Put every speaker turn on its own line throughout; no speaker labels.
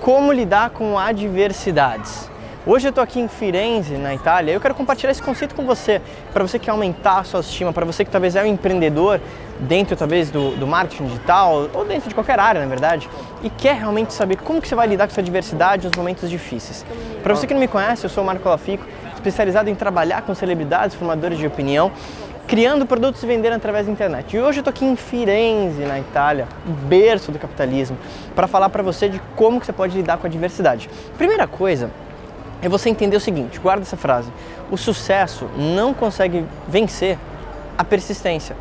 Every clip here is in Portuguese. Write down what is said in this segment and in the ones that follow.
como lidar com adversidades. Hoje eu estou aqui em Firenze, na Itália, e eu quero compartilhar esse conceito com você, para você que quer aumentar a sua estima, para você que talvez é um empreendedor dentro talvez do, do, marketing digital ou dentro de qualquer área, na verdade, e quer realmente saber como que você vai lidar com essa adversidade nos momentos difíceis. Para você que não me conhece, eu sou o Marco Lafico, especializado em trabalhar com celebridades, formadores de opinião, criando produtos e vendendo através da internet. E hoje eu estou aqui em Firenze, na Itália, berço do capitalismo, para falar para você de como que você pode lidar com a diversidade. Primeira coisa é você entender o seguinte, guarda essa frase. O sucesso não consegue vencer a persistência.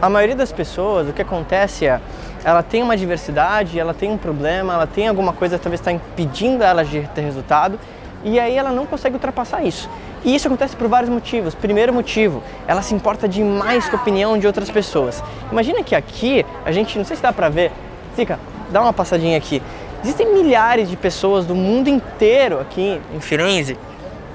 A maioria das pessoas, o que acontece é, ela tem uma diversidade, ela tem um problema, ela tem alguma coisa que talvez está impedindo ela de ter resultado, e aí ela não consegue ultrapassar isso. E isso acontece por vários motivos. Primeiro motivo, ela se importa demais com a opinião de outras pessoas. Imagina que aqui, a gente, não sei se dá pra ver, fica, dá uma passadinha aqui. Existem milhares de pessoas do mundo inteiro aqui em Firenze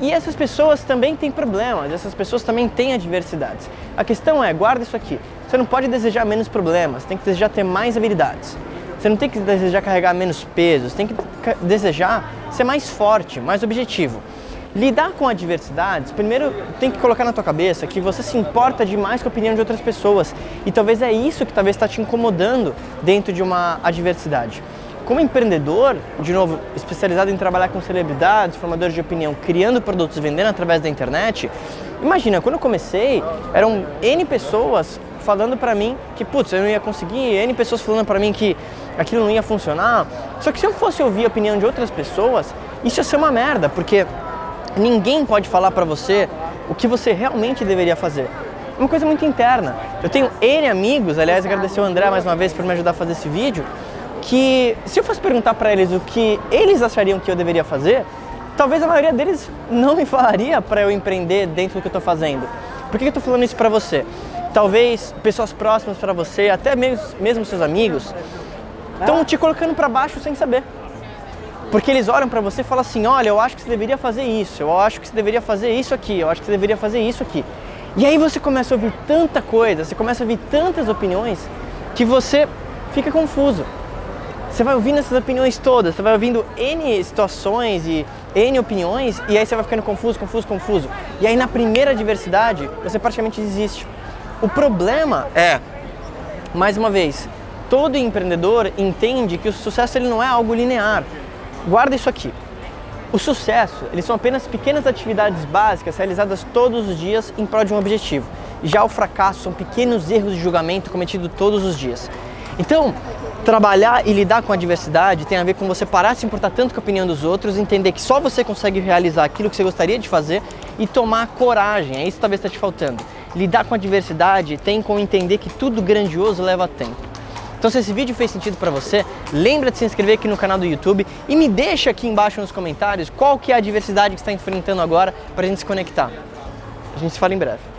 e essas pessoas também têm problemas, essas pessoas também têm adversidades. A questão é, guarda isso aqui, você não pode desejar menos problemas, tem que desejar ter mais habilidades. Você não tem que desejar carregar menos pesos, tem que desejar ser mais forte, mais objetivo. Lidar com adversidades, primeiro tem que colocar na tua cabeça que você se importa demais com a opinião de outras pessoas e talvez é isso que talvez está te incomodando dentro de uma adversidade. Como empreendedor, de novo, especializado em trabalhar com celebridades, formadores de opinião, criando produtos, vendendo através da internet, imagina, quando eu comecei, eram N pessoas falando para mim que, putz, eu não ia conseguir, N pessoas falando para mim que aquilo não ia funcionar. Só que se eu fosse ouvir a opinião de outras pessoas, isso ia ser uma merda, porque Ninguém pode falar para você o que você realmente deveria fazer. É uma coisa muito interna. Eu tenho N amigos, aliás, agradecer o André mais uma vez por me ajudar a fazer esse vídeo, que se eu fosse perguntar para eles o que eles achariam que eu deveria fazer, talvez a maioria deles não me falaria para eu empreender dentro do que eu estou fazendo. Por que eu estou falando isso para você? Talvez pessoas próximas para você, até mesmo, mesmo seus amigos, estão te colocando para baixo sem saber. Porque eles olham para você e falam assim: olha, eu acho que você deveria fazer isso, eu acho que você deveria fazer isso aqui, eu acho que você deveria fazer isso aqui. E aí você começa a ouvir tanta coisa, você começa a ouvir tantas opiniões que você fica confuso. Você vai ouvindo essas opiniões todas, você vai ouvindo N situações e N opiniões e aí você vai ficando confuso, confuso, confuso. E aí na primeira adversidade você praticamente desiste. O problema é, mais uma vez, todo empreendedor entende que o sucesso ele não é algo linear. Guarda isso aqui. O sucesso, eles são apenas pequenas atividades básicas realizadas todos os dias em prol de um objetivo. Já o fracasso são pequenos erros de julgamento cometidos todos os dias. Então, trabalhar e lidar com a diversidade tem a ver com você parar de se importar tanto com a opinião dos outros, entender que só você consegue realizar aquilo que você gostaria de fazer e tomar coragem. É isso que talvez está te faltando. Lidar com a diversidade tem como entender que tudo grandioso leva tempo. Então se esse vídeo fez sentido para você, lembra de se inscrever aqui no canal do YouTube e me deixa aqui embaixo nos comentários qual que é a diversidade que está enfrentando agora para a gente se conectar. A gente se fala em breve.